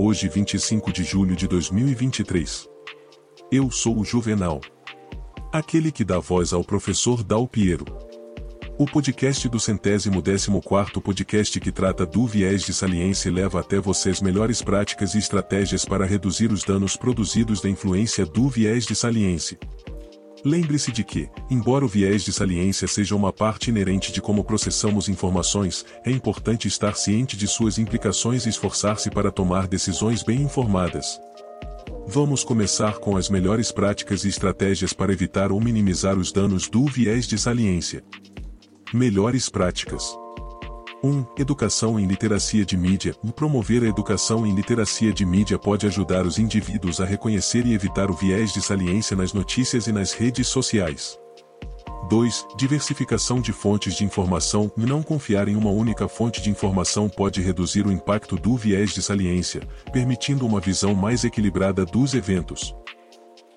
Hoje 25 de julho de 2023. Eu sou o Juvenal. Aquele que dá voz ao professor Dal Piero. O podcast do centésimo décimo quarto podcast que trata do viés de saliência leva até vocês melhores práticas e estratégias para reduzir os danos produzidos da influência do viés de saliência. Lembre-se de que, embora o viés de saliência seja uma parte inerente de como processamos informações, é importante estar ciente de suas implicações e esforçar-se para tomar decisões bem informadas. Vamos começar com as melhores práticas e estratégias para evitar ou minimizar os danos do viés de saliência. Melhores práticas. 1. Educação em literacia de mídia. Promover a educação em literacia de mídia pode ajudar os indivíduos a reconhecer e evitar o viés de saliência nas notícias e nas redes sociais. 2. Diversificação de fontes de informação. Não confiar em uma única fonte de informação pode reduzir o impacto do viés de saliência, permitindo uma visão mais equilibrada dos eventos.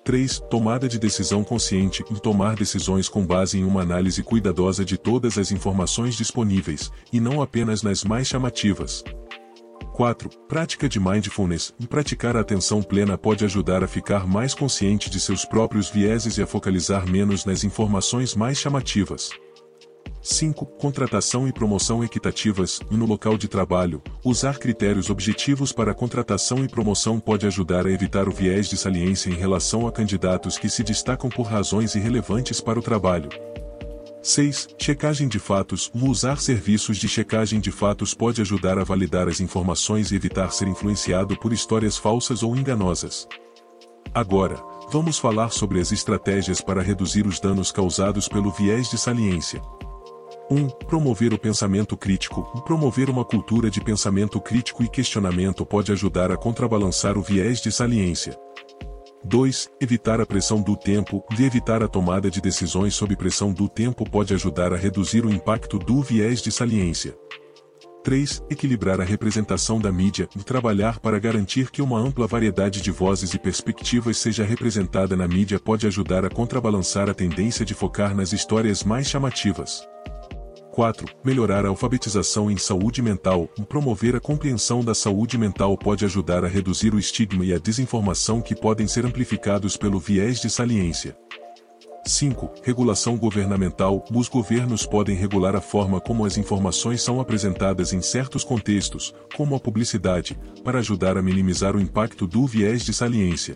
3. Tomada de decisão consciente em tomar decisões com base em uma análise cuidadosa de todas as informações disponíveis, e não apenas nas mais chamativas. 4. Prática de mindfulness. Praticar a atenção plena pode ajudar a ficar mais consciente de seus próprios vieses e a focalizar menos nas informações mais chamativas. 5. Contratação e promoção equitativas. No local de trabalho, usar critérios objetivos para contratação e promoção pode ajudar a evitar o viés de saliência em relação a candidatos que se destacam por razões irrelevantes para o trabalho. 6. Checagem de fatos. Usar serviços de checagem de fatos pode ajudar a validar as informações e evitar ser influenciado por histórias falsas ou enganosas. Agora, vamos falar sobre as estratégias para reduzir os danos causados pelo viés de saliência. 1. Promover o pensamento crítico. Promover uma cultura de pensamento crítico e questionamento pode ajudar a contrabalançar o viés de saliência. 2. Evitar a pressão do tempo. De evitar a tomada de decisões sob pressão do tempo pode ajudar a reduzir o impacto do viés de saliência. 3. Equilibrar a representação da mídia e trabalhar para garantir que uma ampla variedade de vozes e perspectivas seja representada na mídia pode ajudar a contrabalançar a tendência de focar nas histórias mais chamativas. 4. Melhorar a alfabetização em saúde mental. Promover a compreensão da saúde mental pode ajudar a reduzir o estigma e a desinformação que podem ser amplificados pelo viés de saliência. 5. Regulação governamental. Os governos podem regular a forma como as informações são apresentadas em certos contextos, como a publicidade, para ajudar a minimizar o impacto do viés de saliência.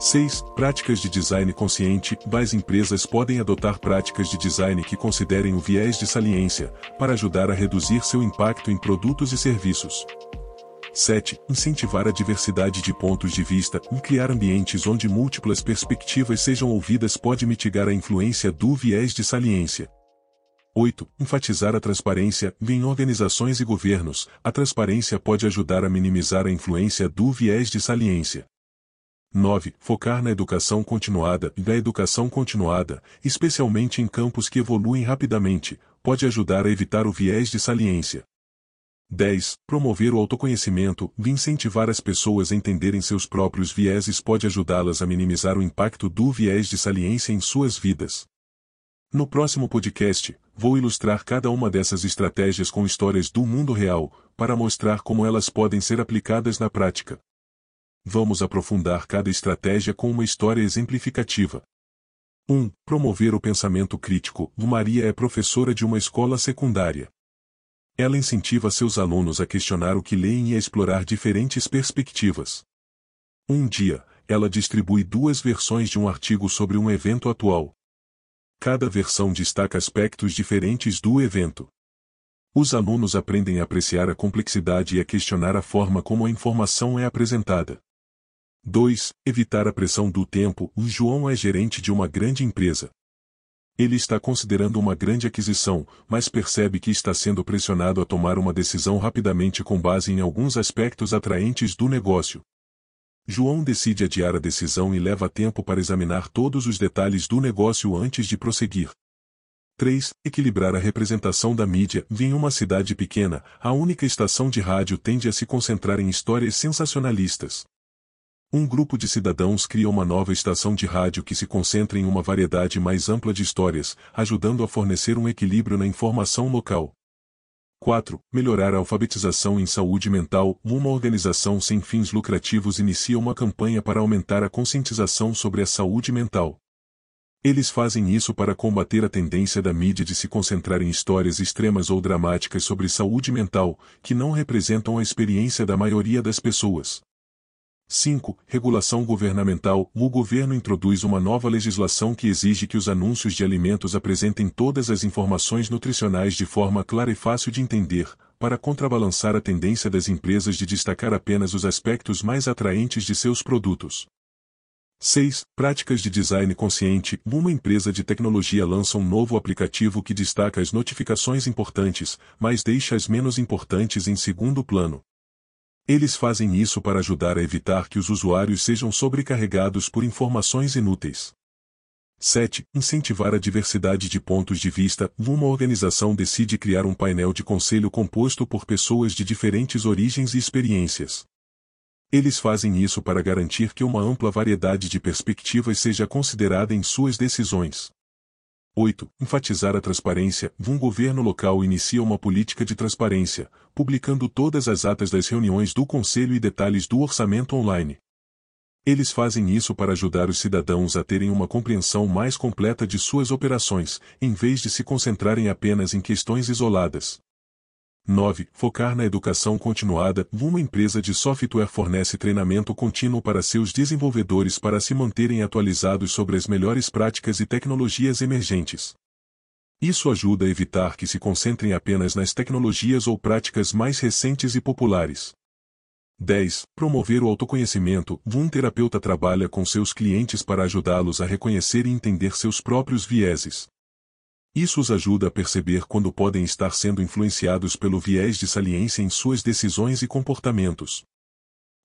6. Práticas de design consciente. Mais empresas podem adotar práticas de design que considerem o viés de saliência, para ajudar a reduzir seu impacto em produtos e serviços. 7. Incentivar a diversidade de pontos de vista e criar ambientes onde múltiplas perspectivas sejam ouvidas pode mitigar a influência do viés de saliência. 8. Enfatizar a transparência. Em organizações e governos, a transparência pode ajudar a minimizar a influência do viés de saliência. 9. Focar na educação continuada e da educação continuada, especialmente em campos que evoluem rapidamente, pode ajudar a evitar o viés de saliência. 10. Promover o autoconhecimento e incentivar as pessoas a entenderem seus próprios vieses pode ajudá-las a minimizar o impacto do viés de saliência em suas vidas. No próximo podcast, vou ilustrar cada uma dessas estratégias com histórias do mundo real, para mostrar como elas podem ser aplicadas na prática. Vamos aprofundar cada estratégia com uma história exemplificativa. 1. Promover o pensamento crítico. Maria é professora de uma escola secundária. Ela incentiva seus alunos a questionar o que leem e a explorar diferentes perspectivas. Um dia, ela distribui duas versões de um artigo sobre um evento atual. Cada versão destaca aspectos diferentes do evento. Os alunos aprendem a apreciar a complexidade e a questionar a forma como a informação é apresentada. 2. Evitar a pressão do tempo. O João é gerente de uma grande empresa. Ele está considerando uma grande aquisição, mas percebe que está sendo pressionado a tomar uma decisão rapidamente com base em alguns aspectos atraentes do negócio. João decide adiar a decisão e leva tempo para examinar todos os detalhes do negócio antes de prosseguir. 3. Equilibrar a representação da mídia. Em uma cidade pequena, a única estação de rádio tende a se concentrar em histórias sensacionalistas. Um grupo de cidadãos cria uma nova estação de rádio que se concentra em uma variedade mais ampla de histórias, ajudando a fornecer um equilíbrio na informação local. 4. Melhorar a alfabetização em saúde mental. Uma organização sem fins lucrativos inicia uma campanha para aumentar a conscientização sobre a saúde mental. Eles fazem isso para combater a tendência da mídia de se concentrar em histórias extremas ou dramáticas sobre saúde mental, que não representam a experiência da maioria das pessoas. 5. Regulação governamental. O governo introduz uma nova legislação que exige que os anúncios de alimentos apresentem todas as informações nutricionais de forma clara e fácil de entender, para contrabalançar a tendência das empresas de destacar apenas os aspectos mais atraentes de seus produtos. 6. Práticas de design consciente. Uma empresa de tecnologia lança um novo aplicativo que destaca as notificações importantes, mas deixa as menos importantes em segundo plano. Eles fazem isso para ajudar a evitar que os usuários sejam sobrecarregados por informações inúteis. 7. Incentivar a diversidade de pontos de vista. Uma organização decide criar um painel de conselho composto por pessoas de diferentes origens e experiências. Eles fazem isso para garantir que uma ampla variedade de perspectivas seja considerada em suas decisões. 8. Enfatizar a transparência. Um governo local inicia uma política de transparência, publicando todas as atas das reuniões do conselho e detalhes do orçamento online. Eles fazem isso para ajudar os cidadãos a terem uma compreensão mais completa de suas operações, em vez de se concentrarem apenas em questões isoladas. 9. Focar na educação continuada. Uma empresa de software fornece treinamento contínuo para seus desenvolvedores para se manterem atualizados sobre as melhores práticas e tecnologias emergentes. Isso ajuda a evitar que se concentrem apenas nas tecnologias ou práticas mais recentes e populares. 10. Promover o autoconhecimento. Um terapeuta trabalha com seus clientes para ajudá-los a reconhecer e entender seus próprios vieses. Isso os ajuda a perceber quando podem estar sendo influenciados pelo viés de saliência em suas decisões e comportamentos.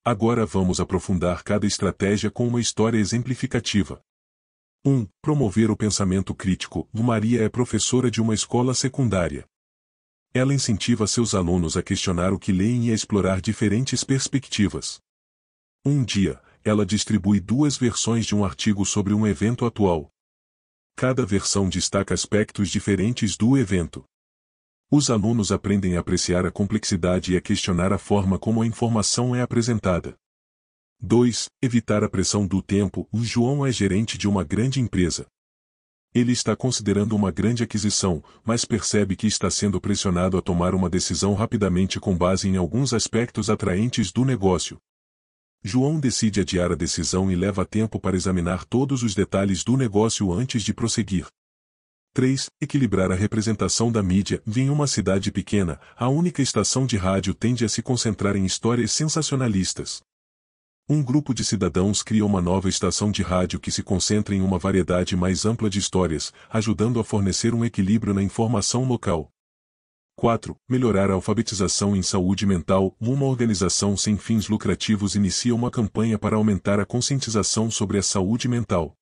Agora vamos aprofundar cada estratégia com uma história exemplificativa. 1. Promover o pensamento crítico. Maria é professora de uma escola secundária. Ela incentiva seus alunos a questionar o que leem e a explorar diferentes perspectivas. Um dia, ela distribui duas versões de um artigo sobre um evento atual, Cada versão destaca aspectos diferentes do evento. Os alunos aprendem a apreciar a complexidade e a questionar a forma como a informação é apresentada. 2. Evitar a pressão do tempo. O João é gerente de uma grande empresa. Ele está considerando uma grande aquisição, mas percebe que está sendo pressionado a tomar uma decisão rapidamente com base em alguns aspectos atraentes do negócio. João decide adiar a decisão e leva tempo para examinar todos os detalhes do negócio antes de prosseguir. 3. Equilibrar a representação da mídia. Em uma cidade pequena, a única estação de rádio tende a se concentrar em histórias sensacionalistas. Um grupo de cidadãos cria uma nova estação de rádio que se concentra em uma variedade mais ampla de histórias, ajudando a fornecer um equilíbrio na informação local. 4. Melhorar a alfabetização em saúde mental. Uma organização sem fins lucrativos inicia uma campanha para aumentar a conscientização sobre a saúde mental.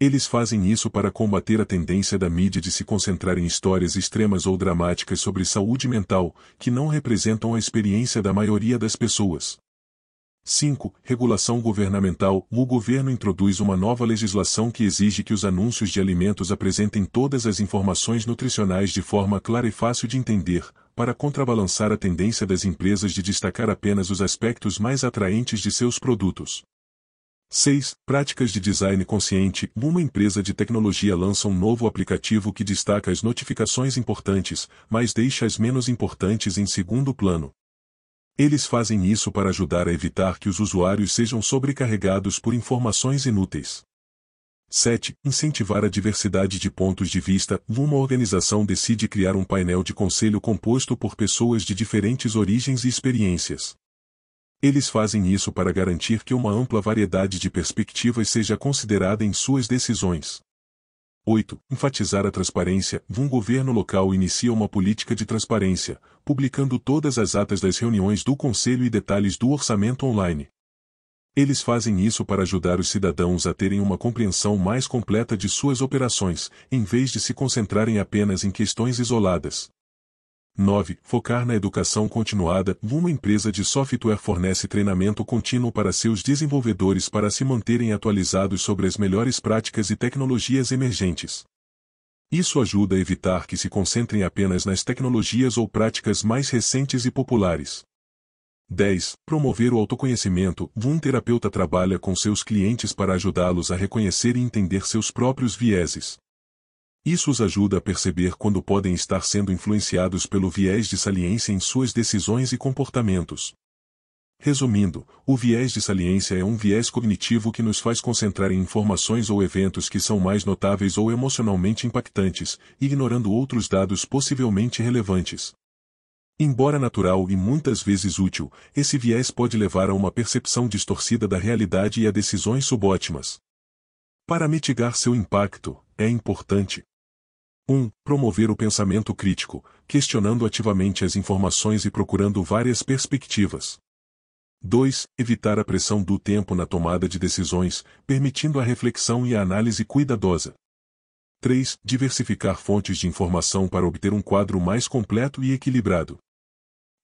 Eles fazem isso para combater a tendência da mídia de se concentrar em histórias extremas ou dramáticas sobre saúde mental, que não representam a experiência da maioria das pessoas. 5. Regulação governamental. O governo introduz uma nova legislação que exige que os anúncios de alimentos apresentem todas as informações nutricionais de forma clara e fácil de entender, para contrabalançar a tendência das empresas de destacar apenas os aspectos mais atraentes de seus produtos. 6. Práticas de design consciente. Uma empresa de tecnologia lança um novo aplicativo que destaca as notificações importantes, mas deixa as menos importantes em segundo plano. Eles fazem isso para ajudar a evitar que os usuários sejam sobrecarregados por informações inúteis. 7. Incentivar a diversidade de pontos de vista. Uma organização decide criar um painel de conselho composto por pessoas de diferentes origens e experiências. Eles fazem isso para garantir que uma ampla variedade de perspectivas seja considerada em suas decisões. 8. Enfatizar a transparência. Um governo local inicia uma política de transparência, publicando todas as atas das reuniões do conselho e detalhes do orçamento online. Eles fazem isso para ajudar os cidadãos a terem uma compreensão mais completa de suas operações, em vez de se concentrarem apenas em questões isoladas. 9. Focar na educação continuada. Uma empresa de software fornece treinamento contínuo para seus desenvolvedores para se manterem atualizados sobre as melhores práticas e tecnologias emergentes. Isso ajuda a evitar que se concentrem apenas nas tecnologias ou práticas mais recentes e populares. 10. Promover o autoconhecimento. Um terapeuta trabalha com seus clientes para ajudá-los a reconhecer e entender seus próprios vieses. Isso os ajuda a perceber quando podem estar sendo influenciados pelo viés de saliência em suas decisões e comportamentos. Resumindo, o viés de saliência é um viés cognitivo que nos faz concentrar em informações ou eventos que são mais notáveis ou emocionalmente impactantes, ignorando outros dados possivelmente relevantes. Embora natural e muitas vezes útil, esse viés pode levar a uma percepção distorcida da realidade e a decisões subótimas. Para mitigar seu impacto, é importante 1. Promover o pensamento crítico, questionando ativamente as informações e procurando várias perspectivas. 2. Evitar a pressão do tempo na tomada de decisões, permitindo a reflexão e a análise cuidadosa. 3. Diversificar fontes de informação para obter um quadro mais completo e equilibrado.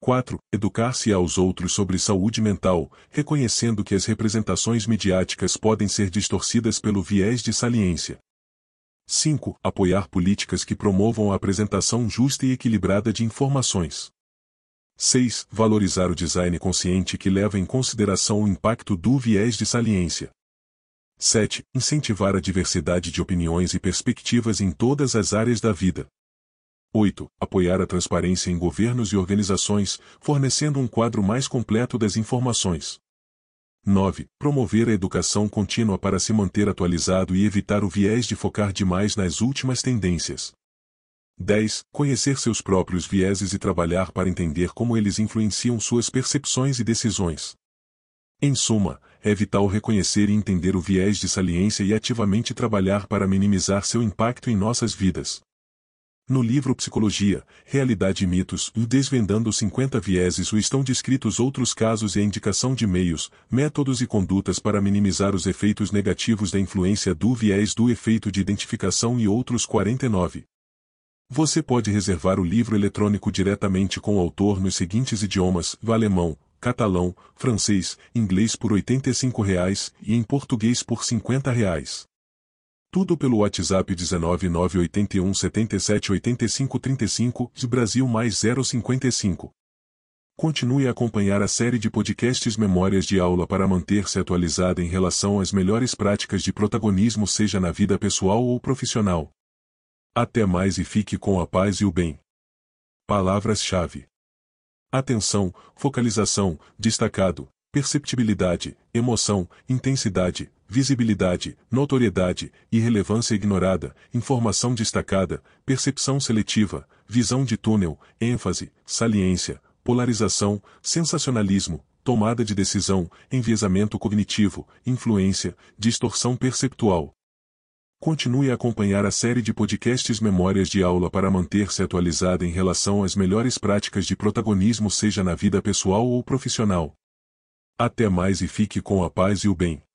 4. Educar-se aos outros sobre saúde mental, reconhecendo que as representações midiáticas podem ser distorcidas pelo viés de saliência. 5. Apoiar políticas que promovam a apresentação justa e equilibrada de informações. 6. Valorizar o design consciente que leva em consideração o impacto do viés de saliência. 7. Incentivar a diversidade de opiniões e perspectivas em todas as áreas da vida. 8. Apoiar a transparência em governos e organizações, fornecendo um quadro mais completo das informações. 9. Promover a educação contínua para se manter atualizado e evitar o viés de focar demais nas últimas tendências. 10. Conhecer seus próprios vieses e trabalhar para entender como eles influenciam suas percepções e decisões. Em suma, é vital reconhecer e entender o viés de saliência e ativamente trabalhar para minimizar seu impacto em nossas vidas. No livro Psicologia, Realidade e Mitos, Desvendando 50 Vieses estão descritos outros casos e a indicação de meios, métodos e condutas para minimizar os efeitos negativos da influência do viés do efeito de identificação e outros 49. Você pode reservar o livro eletrônico diretamente com o autor nos seguintes idiomas: alemão, catalão, francês, inglês por 85 reais, e em português por 50 reais. Tudo pelo WhatsApp 19981 77 85 35 de Brasil mais 055. Continue a acompanhar a série de podcasts Memórias de Aula para manter-se atualizada em relação às melhores práticas de protagonismo seja na vida pessoal ou profissional. Até mais e fique com a paz e o bem. Palavras-chave: Atenção, focalização, destacado, perceptibilidade, emoção, intensidade, visibilidade, notoriedade, irrelevância ignorada, informação destacada, percepção seletiva, visão de túnel, ênfase, saliência, polarização, sensacionalismo, tomada de decisão, enviesamento cognitivo, influência, distorção perceptual, Continue a acompanhar a série de podcasts Memórias de Aula para manter-se atualizada em relação às melhores práticas de protagonismo seja na vida pessoal ou profissional. Até mais e fique com a paz e o bem.